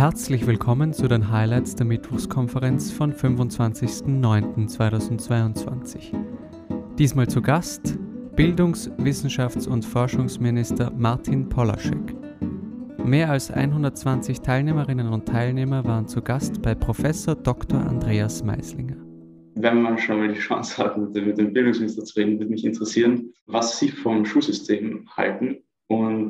Herzlich willkommen zu den Highlights der Mittwochskonferenz von 25.09.2022. Diesmal zu Gast Bildungs-, Wissenschafts- und Forschungsminister Martin Polaschek. Mehr als 120 Teilnehmerinnen und Teilnehmer waren zu Gast bei Professor Dr. Andreas Meislinger. Wenn man schon mal die Chance hat, mit dem Bildungsminister zu reden, würde mich interessieren, was Sie vom Schulsystem halten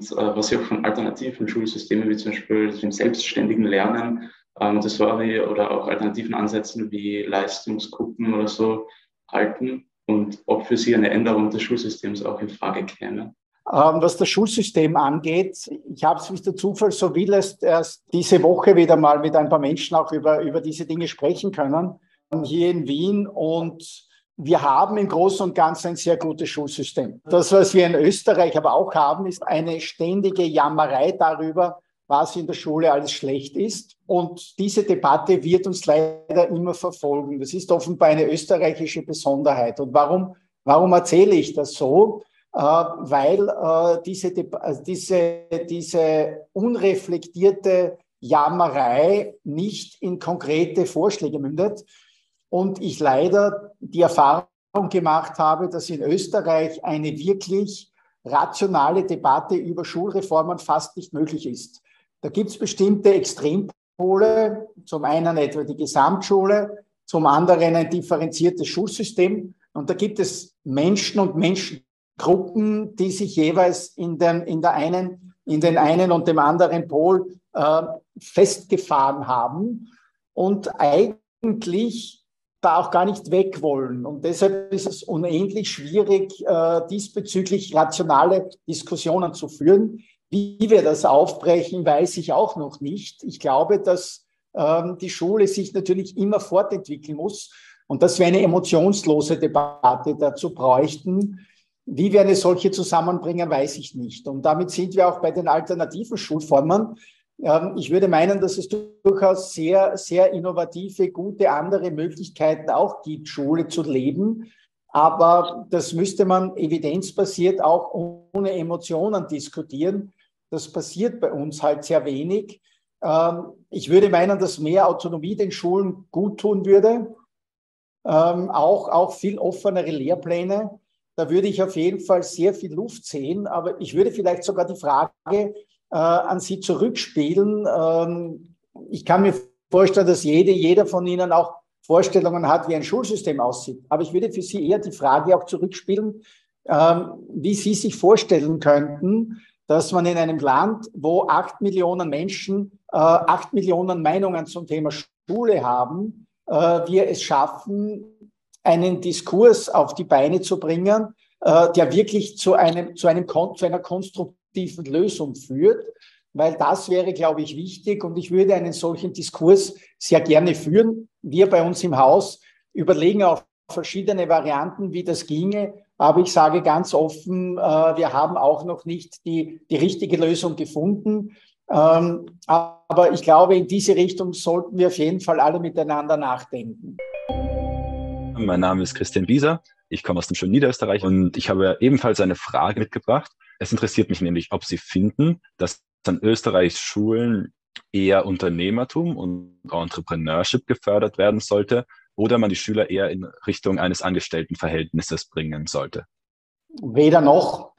und äh, was Sie auch von alternativen Schulsystemen wie zum Beispiel dem selbstständigen Lernen, äh, Montessori oder auch alternativen Ansätzen wie Leistungsgruppen oder so halten und ob für Sie eine Änderung des Schulsystems auch in Frage käme. Ähm, was das Schulsystem angeht, ich habe es, wie der Zufall so will, erst diese Woche wieder mal mit ein paar Menschen auch über, über diese Dinge sprechen können, hier in Wien. Und wir haben im Großen und Ganzen ein sehr gutes Schulsystem. Das, was wir in Österreich aber auch haben, ist eine ständige Jammerei darüber, was in der Schule alles schlecht ist. Und diese Debatte wird uns leider immer verfolgen. Das ist offenbar eine österreichische Besonderheit. Und warum, warum erzähle ich das so? Äh, weil äh, diese, also diese, diese unreflektierte Jammerei nicht in konkrete Vorschläge mündet. Und ich leider die Erfahrung gemacht habe, dass in Österreich eine wirklich rationale Debatte über Schulreformen fast nicht möglich ist. Da gibt es bestimmte Extrempole, zum einen etwa die Gesamtschule, zum anderen ein differenziertes Schulsystem. Und da gibt es Menschen und Menschengruppen, die sich jeweils in, den, in, der einen, in den einen und dem anderen Pol äh, festgefahren haben und eigentlich da auch gar nicht weg wollen. Und deshalb ist es unendlich schwierig, äh, diesbezüglich rationale Diskussionen zu führen. Wie wir das aufbrechen, weiß ich auch noch nicht. Ich glaube, dass ähm, die Schule sich natürlich immer fortentwickeln muss und dass wir eine emotionslose Debatte dazu bräuchten. Wie wir eine solche zusammenbringen, weiß ich nicht. Und damit sind wir auch bei den alternativen Schulformen. Ähm, ich würde meinen, dass es durchaus sehr, sehr innovative, gute andere Möglichkeiten auch gibt, Schule zu leben. Aber das müsste man evidenzbasiert auch ohne Emotionen diskutieren. Das passiert bei uns halt sehr wenig. Ähm, ich würde meinen, dass mehr Autonomie den Schulen gut tun würde. Ähm, auch, auch viel offenere Lehrpläne. Da würde ich auf jeden Fall sehr viel Luft sehen. Aber ich würde vielleicht sogar die Frage äh, an Sie zurückspielen. Ähm, ich kann mir vorstellen, dass jede, jeder von Ihnen auch Vorstellungen hat, wie ein Schulsystem aussieht. Aber ich würde für Sie eher die Frage auch zurückspielen, ähm, wie Sie sich vorstellen könnten, dass man in einem Land, wo acht Millionen Menschen äh, acht Millionen Meinungen zum Thema Schule haben, äh, wir es schaffen, einen Diskurs auf die Beine zu bringen, äh, der wirklich zu einem, zu einem, zu einer konstruktiven konstruktiven Lösung führt, weil das wäre, glaube ich, wichtig und ich würde einen solchen Diskurs sehr gerne führen. Wir bei uns im Haus überlegen auch verschiedene Varianten, wie das ginge, aber ich sage ganz offen, äh, wir haben auch noch nicht die, die richtige Lösung gefunden. Ähm, aber ich glaube, in diese Richtung sollten wir auf jeden Fall alle miteinander nachdenken. Mein Name ist Christian Bieser. Ich komme aus dem schönen Niederösterreich und ich habe ebenfalls eine Frage mitgebracht. Es interessiert mich nämlich, ob Sie finden, dass an Österreichs Schulen eher Unternehmertum und Entrepreneurship gefördert werden sollte oder man die Schüler eher in Richtung eines Angestelltenverhältnisses bringen sollte? Weder noch.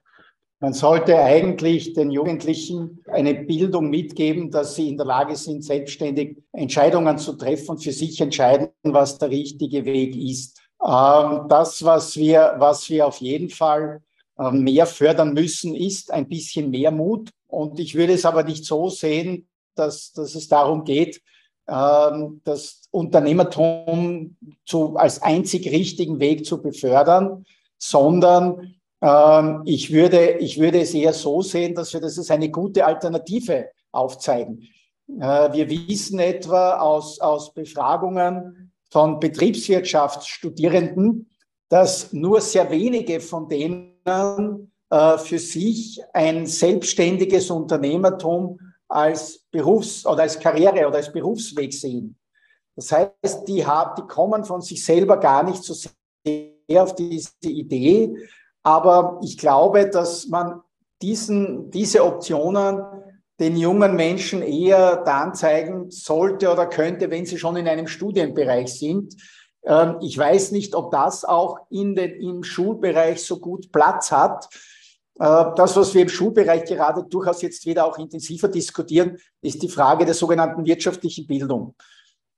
Man sollte eigentlich den Jugendlichen eine Bildung mitgeben, dass sie in der Lage sind, selbstständig Entscheidungen zu treffen und für sich entscheiden, was der richtige Weg ist. Ähm, das, was wir, was wir auf jeden Fall mehr fördern müssen, ist ein bisschen mehr Mut. Und ich würde es aber nicht so sehen, dass, dass es darum geht, ähm, das Unternehmertum zu, als einzig richtigen Weg zu befördern, sondern ähm, ich, würde, ich würde es eher so sehen, dass wir das als eine gute Alternative aufzeigen. Äh, wir wissen etwa aus, aus Befragungen von Betriebswirtschaftsstudierenden, dass nur sehr wenige von denen äh, für sich ein selbstständiges Unternehmertum als Berufs- oder als Karriere oder als Berufsweg sehen. Das heißt, die, haben, die kommen von sich selber gar nicht so sehr auf diese Idee. Aber ich glaube, dass man diesen, diese Optionen den jungen Menschen eher dann zeigen sollte oder könnte, wenn sie schon in einem Studienbereich sind. Ähm, ich weiß nicht, ob das auch in den, im Schulbereich so gut Platz hat. Äh, das, was wir im Schulbereich gerade durchaus jetzt wieder auch intensiver diskutieren, ist die Frage der sogenannten wirtschaftlichen Bildung.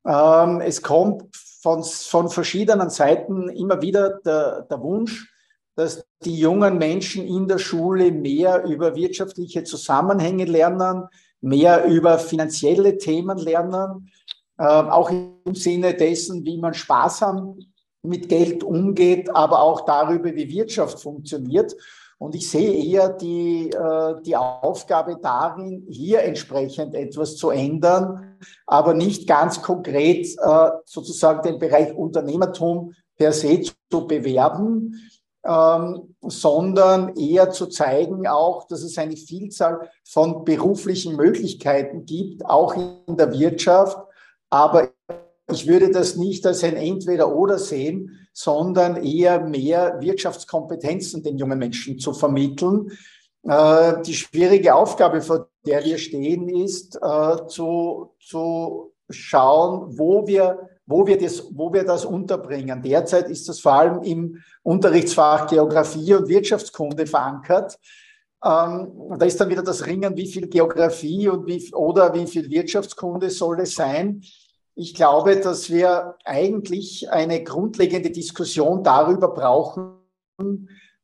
Ähm, es kommt von, von verschiedenen Seiten immer wieder der, der Wunsch, dass die jungen Menschen in der Schule mehr über wirtschaftliche Zusammenhänge lernen, mehr über finanzielle Themen lernen, äh, auch im Sinne dessen, wie man sparsam mit Geld umgeht, aber auch darüber, wie Wirtschaft funktioniert. Und ich sehe eher die, äh, die Aufgabe darin, hier entsprechend etwas zu ändern, aber nicht ganz konkret äh, sozusagen den Bereich Unternehmertum per se zu bewerben, ähm, sondern eher zu zeigen auch, dass es eine Vielzahl von beruflichen Möglichkeiten gibt, auch in der Wirtschaft. Aber ich würde das nicht als ein Entweder-Oder sehen, sondern eher mehr Wirtschaftskompetenzen den jungen Menschen zu vermitteln. Äh, die schwierige Aufgabe, vor der wir stehen, ist äh, zu, zu schauen, wo wir wo wir, das, wo wir das unterbringen. Derzeit ist das vor allem im Unterrichtsfach Geografie und Wirtschaftskunde verankert. Ähm, da ist dann wieder das Ringen, wie viel Geografie und wie, oder wie viel Wirtschaftskunde soll es sein. Ich glaube, dass wir eigentlich eine grundlegende Diskussion darüber brauchen,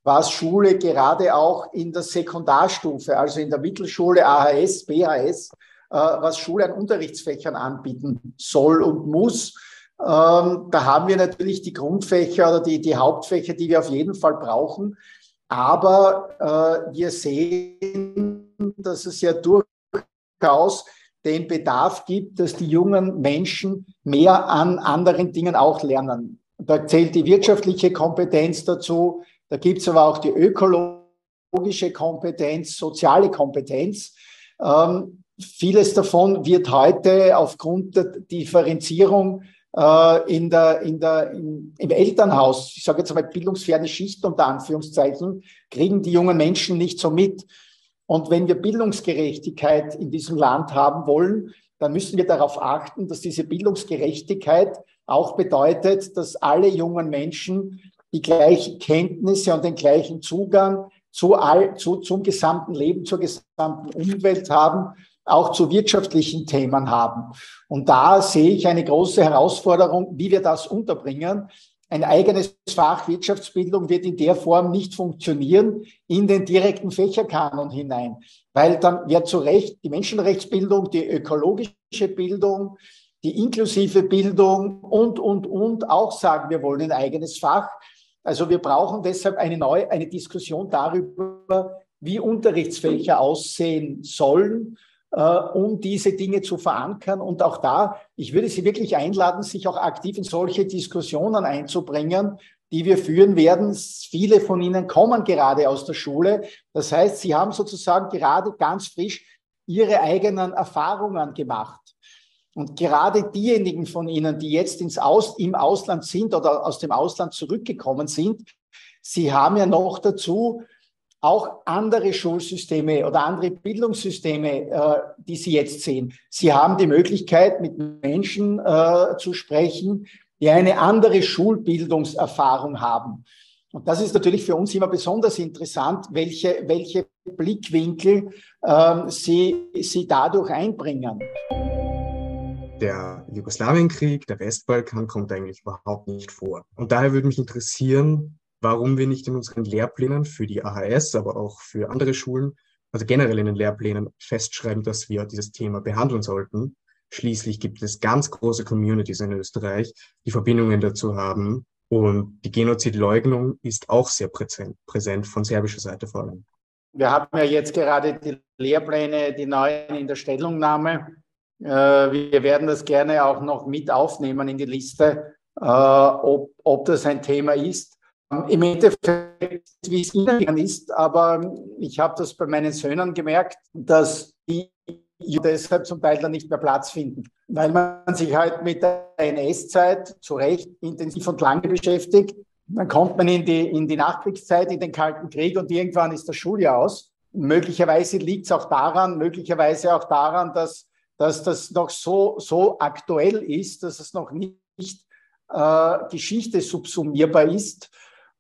was Schule gerade auch in der Sekundarstufe, also in der Mittelschule, AHS, BHS, äh, was Schule an Unterrichtsfächern anbieten soll und muss. Ähm, da haben wir natürlich die Grundfächer oder die, die Hauptfächer, die wir auf jeden Fall brauchen. Aber äh, wir sehen, dass es ja durchaus den Bedarf gibt, dass die jungen Menschen mehr an anderen Dingen auch lernen. Da zählt die wirtschaftliche Kompetenz dazu, da gibt es aber auch die ökologische Kompetenz, soziale Kompetenz. Ähm, vieles davon wird heute aufgrund der Differenzierung äh, in der, in der, in, im Elternhaus, ich sage jetzt mal bildungsferne Schichten unter Anführungszeichen, kriegen die jungen Menschen nicht so mit. Und wenn wir Bildungsgerechtigkeit in diesem Land haben wollen, dann müssen wir darauf achten, dass diese Bildungsgerechtigkeit auch bedeutet, dass alle jungen Menschen die gleichen Kenntnisse und den gleichen Zugang zu all, zu, zum gesamten Leben, zur gesamten Umwelt haben auch zu wirtschaftlichen Themen haben. Und da sehe ich eine große Herausforderung, wie wir das unterbringen. Ein eigenes Fach Wirtschaftsbildung wird in der Form nicht funktionieren in den direkten Fächerkanon hinein, weil dann wird zu Recht die Menschenrechtsbildung, die ökologische Bildung, die inklusive Bildung und, und, und auch sagen, wir wollen ein eigenes Fach. Also wir brauchen deshalb eine neue, eine Diskussion darüber, wie Unterrichtsfächer aussehen sollen um diese Dinge zu verankern. Und auch da, ich würde Sie wirklich einladen, sich auch aktiv in solche Diskussionen einzubringen, die wir führen werden. Viele von Ihnen kommen gerade aus der Schule. Das heißt, Sie haben sozusagen gerade ganz frisch Ihre eigenen Erfahrungen gemacht. Und gerade diejenigen von Ihnen, die jetzt ins Aus, im Ausland sind oder aus dem Ausland zurückgekommen sind, Sie haben ja noch dazu auch andere Schulsysteme oder andere Bildungssysteme, äh, die Sie jetzt sehen. Sie haben die Möglichkeit, mit Menschen äh, zu sprechen, die eine andere Schulbildungserfahrung haben. Und das ist natürlich für uns immer besonders interessant, welche, welche Blickwinkel äh, Sie, Sie dadurch einbringen. Der Jugoslawienkrieg, der Westbalkan kommt eigentlich überhaupt nicht vor. Und daher würde mich interessieren, warum wir nicht in unseren Lehrplänen für die AHS, aber auch für andere Schulen, also generell in den Lehrplänen festschreiben, dass wir dieses Thema behandeln sollten. Schließlich gibt es ganz große Communities in Österreich, die Verbindungen dazu haben. Und die Genozidleugnung ist auch sehr präsent, präsent von serbischer Seite vor allem. Wir haben ja jetzt gerade die Lehrpläne, die neuen in der Stellungnahme. Äh, wir werden das gerne auch noch mit aufnehmen in die Liste, äh, ob, ob das ein Thema ist. Im Endeffekt, wie es Ihnen ist, aber ich habe das bei meinen Söhnen gemerkt, dass die deshalb zum Teil dann nicht mehr Platz finden, weil man sich halt mit der NS-Zeit zu Recht intensiv und lange beschäftigt. Dann kommt man in die, in die Nachkriegszeit, in den Kalten Krieg und irgendwann ist das Schuljahr aus. möglicherweise liegt es auch daran, möglicherweise auch daran, dass, dass das noch so, so aktuell ist, dass es noch nicht äh, Geschichte subsumierbar ist.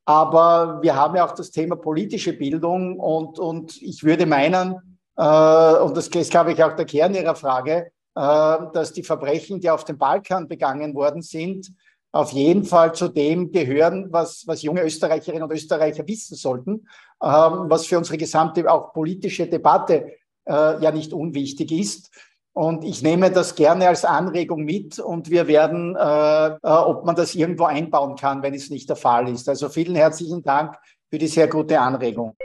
Aber wir haben ja auch das Thema politische Bildung und, und ich würde meinen, äh, und das ist, glaube ich, auch der Kern Ihrer Frage, äh, dass die Verbrechen, die auf dem Balkan begangen worden sind, auf jeden Fall zu dem gehören, was, was junge Österreicherinnen und Österreicher wissen sollten, ähm, was für unsere gesamte auch politische Debatte äh, ja nicht unwichtig ist. Und ich nehme das gerne als Anregung mit und wir werden, äh, äh, ob man das irgendwo einbauen kann, wenn es nicht der Fall ist. Also vielen herzlichen Dank für die sehr gute Anregung.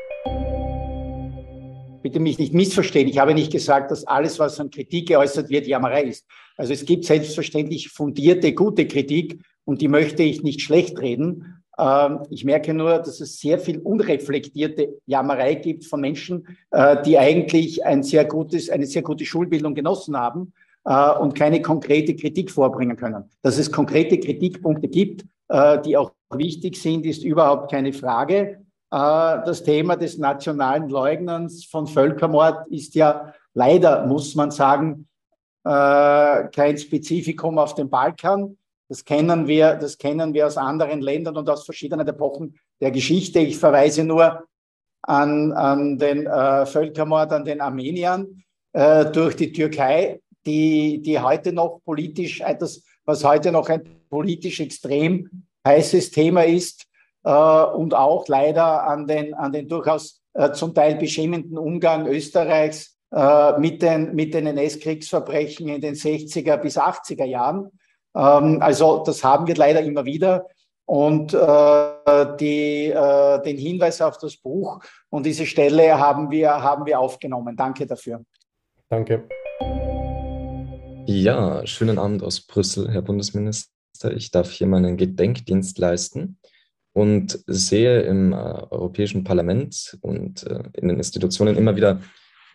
Bitte mich nicht missverstehen. Ich habe nicht gesagt, dass alles, was an Kritik geäußert wird, Jammerei ist. Also es gibt selbstverständlich fundierte, gute Kritik und die möchte ich nicht schlecht reden. Ähm, ich merke nur, dass es sehr viel unreflektierte Jammerei gibt von Menschen, äh, die eigentlich ein sehr gutes, eine sehr gute Schulbildung genossen haben äh, und keine konkrete Kritik vorbringen können. Dass es konkrete Kritikpunkte gibt, äh, die auch wichtig sind, ist überhaupt keine Frage. Das Thema des nationalen Leugnens von Völkermord ist ja leider, muss man sagen, kein Spezifikum auf dem Balkan. Das kennen wir, das kennen wir aus anderen Ländern und aus verschiedenen Epochen der Geschichte. Ich verweise nur an, an den äh, Völkermord an den Armeniern äh, durch die Türkei, die, die heute noch politisch etwas, was heute noch ein politisch extrem heißes Thema ist äh, und auch leider an den, an den durchaus äh, zum Teil beschämenden Umgang Österreichs äh, mit den, mit den NS-Kriegsverbrechen in den 60er bis 80er Jahren. Ähm, also das haben wir leider immer wieder. Und äh, die, äh, den Hinweis auf das Buch und diese Stelle haben wir, haben wir aufgenommen. Danke dafür. Danke. Ja, schönen Abend aus Brüssel, Herr Bundesminister. Ich darf hier meinen Gedenkdienst leisten und sehe im äh, Europäischen Parlament und äh, in den Institutionen immer wieder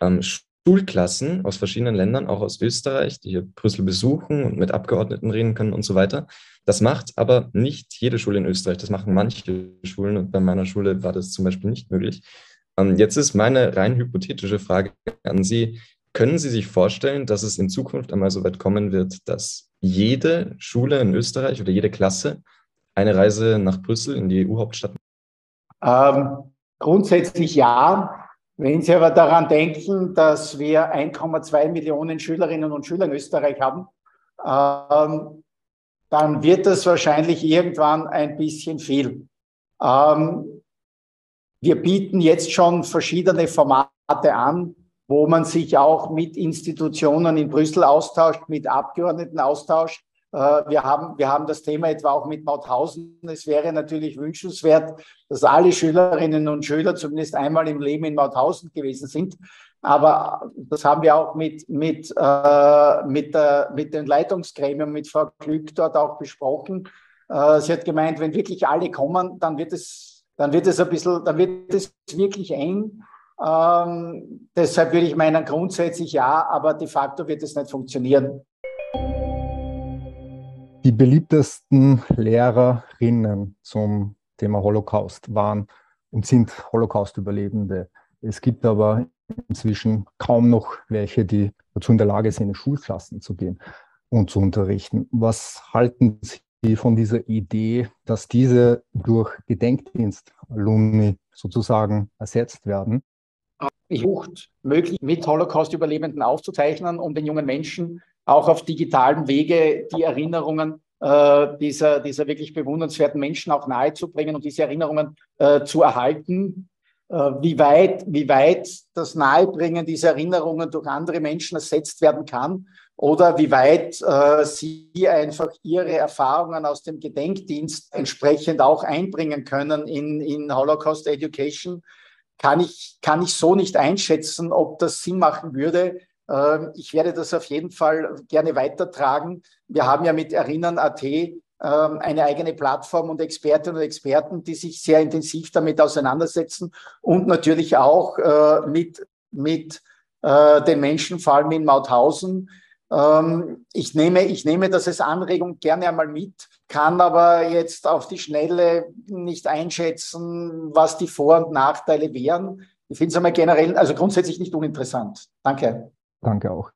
ähm, Schulklassen aus verschiedenen Ländern, auch aus Österreich, die hier Brüssel besuchen und mit Abgeordneten reden können und so weiter. Das macht aber nicht jede Schule in Österreich. Das machen manche Schulen und bei meiner Schule war das zum Beispiel nicht möglich. Ähm, jetzt ist meine rein hypothetische Frage an Sie. Können Sie sich vorstellen, dass es in Zukunft einmal so weit kommen wird, dass jede Schule in Österreich oder jede Klasse eine Reise nach Brüssel in die EU-Hauptstadt? Ähm, grundsätzlich ja. Wenn Sie aber daran denken, dass wir 1,2 Millionen Schülerinnen und Schüler in Österreich haben, ähm, dann wird das wahrscheinlich irgendwann ein bisschen viel. Ähm, wir bieten jetzt schon verschiedene Formate an, wo man sich auch mit Institutionen in Brüssel austauscht, mit Abgeordneten austauscht. Äh, wir haben, wir haben das Thema etwa auch mit Mauthausen. Es wäre natürlich wünschenswert, dass alle Schülerinnen und Schüler zumindest einmal im Leben in Mauthausen gewesen sind. Aber das haben wir auch mit, mit, äh, mit, der, mit den Leitungsgremien, mit Frau Glück dort auch besprochen. Äh, sie hat gemeint, wenn wirklich alle kommen, dann wird es, dann wird es ein bisschen, dann wird es wirklich eng. Ähm, deshalb würde ich meinen, grundsätzlich ja, aber de facto wird es nicht funktionieren. Die beliebtesten Lehrerinnen zum Thema Holocaust waren und sind Holocaust-Überlebende. Es gibt aber inzwischen kaum noch welche, die dazu in der Lage sind, in Schulklassen zu gehen und zu unterrichten. Was halten Sie von dieser Idee, dass diese durch Gedenkdienst-Alumni sozusagen ersetzt werden? Ich versucht, möglich mit Holocaust-Überlebenden aufzuzeichnen, um den jungen Menschen auch auf digitalen Wege die Erinnerungen äh, dieser, dieser wirklich bewundernswerten Menschen auch nahezubringen und diese Erinnerungen äh, zu erhalten. Äh, wie, weit, wie weit das Nahebringen dieser Erinnerungen durch andere Menschen ersetzt werden kann oder wie weit äh, sie einfach ihre Erfahrungen aus dem Gedenkdienst entsprechend auch einbringen können in, in Holocaust Education, kann ich, kann ich so nicht einschätzen, ob das Sinn machen würde. Ähm, ich werde das auf jeden Fall gerne weitertragen. Wir haben ja mit Erinnern.at ähm, eine eigene Plattform und Expertinnen und Experten, die sich sehr intensiv damit auseinandersetzen und natürlich auch äh, mit, mit äh, den Menschen, vor allem in Mauthausen. Ähm, ich, nehme, ich nehme das als Anregung gerne einmal mit, kann aber jetzt auf die Schnelle nicht einschätzen, was die Vor- und Nachteile wären. ich finde es einmal generell, also grundsätzlich nicht uninteressant. Danke. Danke auch.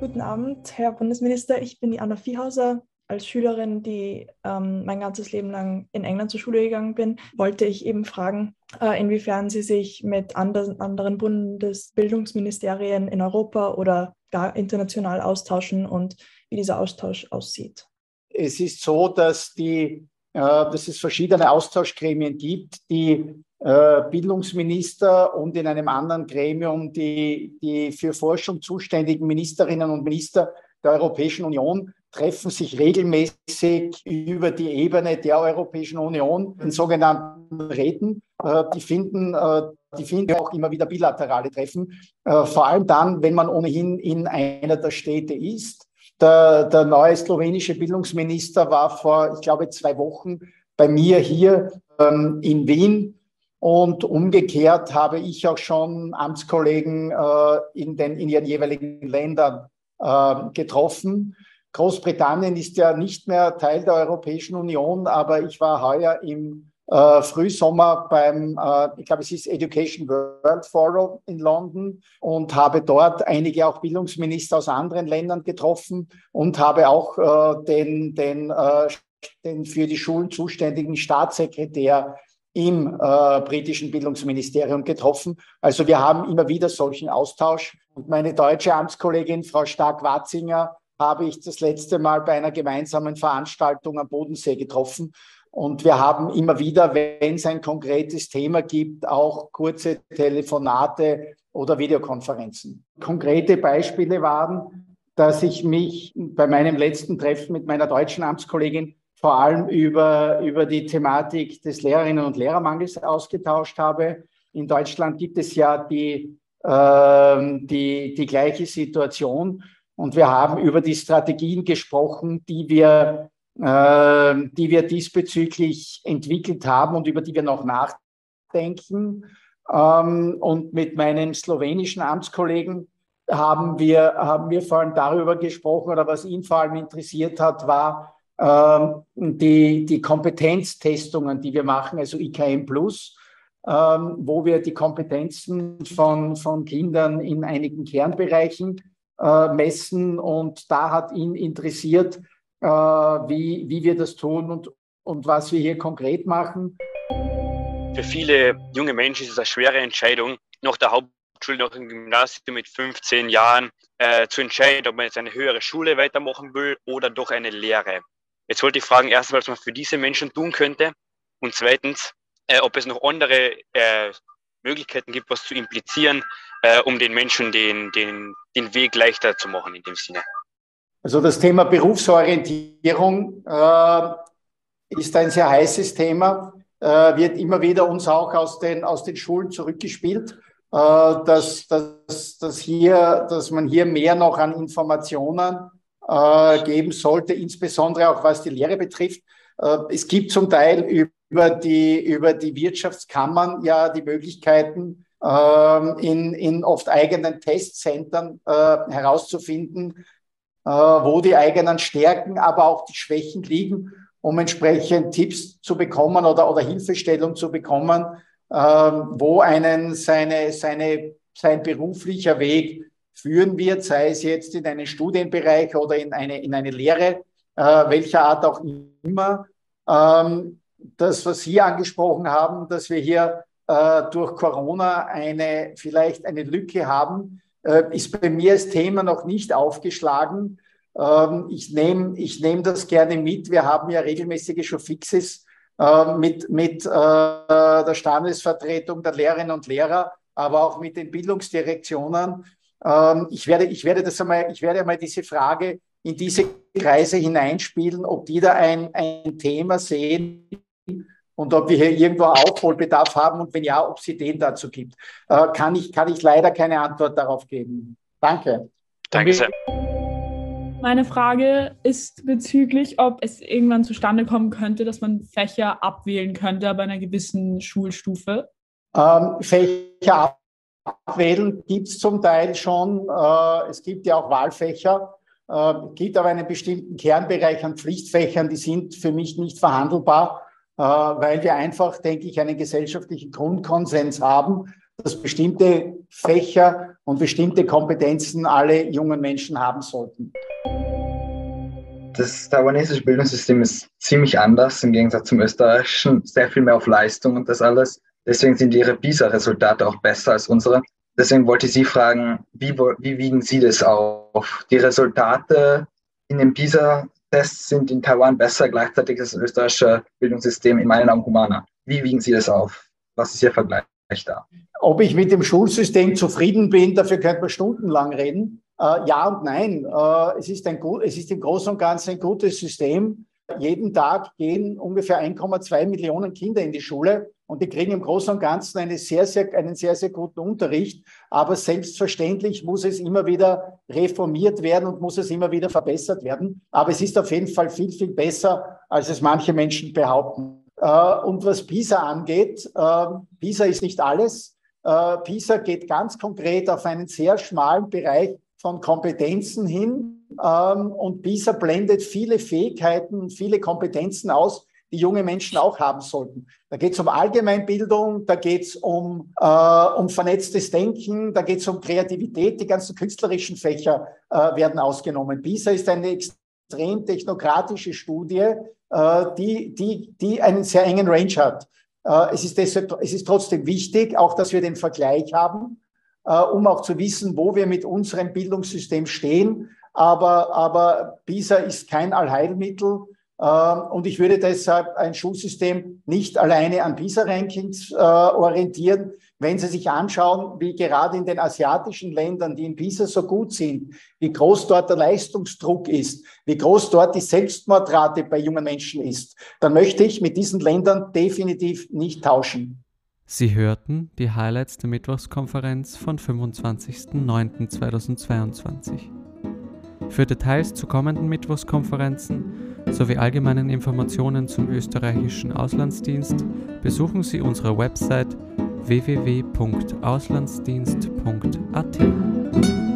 Guten Abend, Herr Bundesminister. Ich bin die Anna Viehhauser. Als Schülerin, die ähm, mein ganzes Leben lang in England zur Schule gegangen bin, wollte ich eben fragen, äh, inwiefern Sie sich mit anderen, anderen Bundesbildungsministerien in Europa oder gar international austauschen und wie dieser Austausch aussieht. Es ist so, dass, die, dass es verschiedene Austauschgremien gibt, die äh, Bildungsminister und in einem anderen Gremium die, die für Forschung zuständigen Ministerinnen und Minister der Europäischen Union treffen sich regelmäßig über die Ebene der Europäischen Union in sogenannten Räten. Äh, die finden, äh, die finden auch immer wieder bilaterale Treffen, vor allem dann, wenn man ohnehin in einer der Städte ist. Der, der neue slowenische Bildungsminister war vor, ich glaube, zwei Wochen bei mir hier ähm, in Wien und umgekehrt habe ich auch schon Amtskollegen äh, in, den, in ihren jeweiligen Ländern äh, getroffen. Großbritannien ist ja nicht mehr Teil der Europäischen Union, aber ich war heuer im äh, Frühsommer beim, äh, ich glaube, es ist Education World Forum in London und habe dort einige auch Bildungsminister aus anderen Ländern getroffen und habe auch äh, den, den, äh, den für die Schulen zuständigen Staatssekretär im äh, britischen Bildungsministerium getroffen. Also wir haben immer wieder solchen Austausch. Und meine deutsche Amtskollegin Frau Stark-Watzinger habe ich das letzte Mal bei einer gemeinsamen Veranstaltung am Bodensee getroffen. Und wir haben immer wieder, wenn es ein konkretes Thema gibt, auch kurze Telefonate oder Videokonferenzen. Konkrete Beispiele waren, dass ich mich bei meinem letzten Treffen mit meiner deutschen Amtskollegin vor allem über, über die Thematik des Lehrerinnen- und Lehrermangels ausgetauscht habe. In Deutschland gibt es ja die, äh, die, die gleiche Situation und wir haben über die Strategien gesprochen, die wir, die wir diesbezüglich entwickelt haben und über die wir noch nachdenken. Ähm, und mit meinen slowenischen Amtskollegen haben wir, haben wir vor allem darüber gesprochen oder was ihn vor allem interessiert hat, war, ähm, die, die Kompetenztestungen, die wir machen, also IKM Plus, ähm, wo wir die Kompetenzen von, von Kindern in einigen Kernbereichen äh, messen. Und da hat ihn interessiert, äh, wie, wie wir das tun und, und was wir hier konkret machen. Für viele junge Menschen ist es eine schwere Entscheidung, nach der Hauptschule, nach dem Gymnasium mit 15 Jahren äh, zu entscheiden, ob man jetzt eine höhere Schule weitermachen will oder doch eine Lehre. Jetzt wollte ich fragen, erstens, was man für diese Menschen tun könnte und zweitens, äh, ob es noch andere äh, Möglichkeiten gibt, was zu implizieren, äh, um den Menschen den, den, den Weg leichter zu machen in dem Sinne. Also das Thema Berufsorientierung äh, ist ein sehr heißes Thema, äh, wird immer wieder uns auch aus den, aus den Schulen zurückgespielt, äh, dass, dass, dass, hier, dass man hier mehr noch an Informationen äh, geben sollte, insbesondere auch was die Lehre betrifft. Äh, es gibt zum Teil über die, über die Wirtschaftskammern ja die Möglichkeiten, äh, in, in oft eigenen Testzentren äh, herauszufinden, wo die eigenen Stärken, aber auch die Schwächen liegen, um entsprechend Tipps zu bekommen oder, oder Hilfestellung zu bekommen, äh, wo einen seine, seine, sein beruflicher Weg führen wird, sei es jetzt in einen Studienbereich oder in eine, in eine Lehre, äh, welcher Art auch immer. Ähm, das, was Sie angesprochen haben, dass wir hier äh, durch Corona eine, vielleicht eine Lücke haben, äh, ist bei mir als Thema noch nicht aufgeschlagen. Ähm, ich nehme ich nehm das gerne mit. Wir haben ja regelmäßige Showfixes äh, mit, mit äh, der Standesvertretung der Lehrerinnen und Lehrer, aber auch mit den Bildungsdirektionen ähm, ich, werde, ich, werde das einmal, ich werde einmal diese Frage in diese Kreise hineinspielen, ob die da ein, ein Thema sehen und ob wir hier irgendwo Aufholbedarf haben und wenn ja, ob es Ideen dazu gibt. Äh, kann, ich, kann ich leider keine Antwort darauf geben. Danke. Danke sehr. Meine Frage ist bezüglich, ob es irgendwann zustande kommen könnte, dass man Fächer abwählen könnte bei einer gewissen Schulstufe. Ähm, Fächer Abwählen gibt es zum Teil schon. Äh, es gibt ja auch Wahlfächer. Es äh, gibt aber einen bestimmten Kernbereich an Pflichtfächern, die sind für mich nicht verhandelbar. Weil wir einfach, denke ich, einen gesellschaftlichen Grundkonsens haben, dass bestimmte Fächer und bestimmte Kompetenzen alle jungen Menschen haben sollten. Das taiwanesische Bildungssystem ist ziemlich anders im Gegensatz zum österreichischen, sehr viel mehr auf Leistung und das alles. Deswegen sind ihre PISA-Resultate auch besser als unsere. Deswegen wollte ich Sie fragen, wie, wie wiegen Sie das auf? Die Resultate in den PISA-Tests sind in Taiwan besser, gleichzeitig ist das österreichische Bildungssystem in meinen Augen humaner. Wie wiegen Sie das auf? Was ist Ihr Vergleich da? Ob ich mit dem Schulsystem zufrieden bin, dafür könnte man stundenlang reden. Äh, ja und nein. Äh, es, ist ein es ist im Großen und Ganzen ein gutes System. Jeden Tag gehen ungefähr 1,2 Millionen Kinder in die Schule und die kriegen im Großen und Ganzen eine sehr, sehr, einen sehr, sehr guten Unterricht. Aber selbstverständlich muss es immer wieder reformiert werden und muss es immer wieder verbessert werden. Aber es ist auf jeden Fall viel, viel besser, als es manche Menschen behaupten. Äh, und was PISA angeht, PISA ist nicht alles. PISA geht ganz konkret auf einen sehr schmalen Bereich von Kompetenzen hin. Ähm, und PISA blendet viele Fähigkeiten, viele Kompetenzen aus, die junge Menschen auch haben sollten. Da geht es um Allgemeinbildung, da geht es um, äh, um vernetztes Denken, da geht es um Kreativität, die ganzen künstlerischen Fächer äh, werden ausgenommen. PISA ist eine extrem technokratische Studie, äh, die, die, die einen sehr engen Range hat. Äh, es, ist deshalb, es ist trotzdem wichtig, auch dass wir den Vergleich haben äh, um auch zu wissen, wo wir mit unserem Bildungssystem stehen. Aber, aber PISA ist kein Allheilmittel. Ähm, und ich würde deshalb ein Schulsystem nicht alleine an PISA-Rankings äh, orientieren. Wenn Sie sich anschauen, wie gerade in den asiatischen Ländern, die in PISA so gut sind, wie groß dort der Leistungsdruck ist, wie groß dort die Selbstmordrate bei jungen Menschen ist, dann möchte ich mit diesen Ländern definitiv nicht tauschen. Sie hörten die Highlights der Mittwochskonferenz von 25.09.2022. Für Details zu kommenden Mittwochskonferenzen sowie allgemeinen Informationen zum österreichischen Auslandsdienst besuchen Sie unsere Website www.auslandsdienst.at.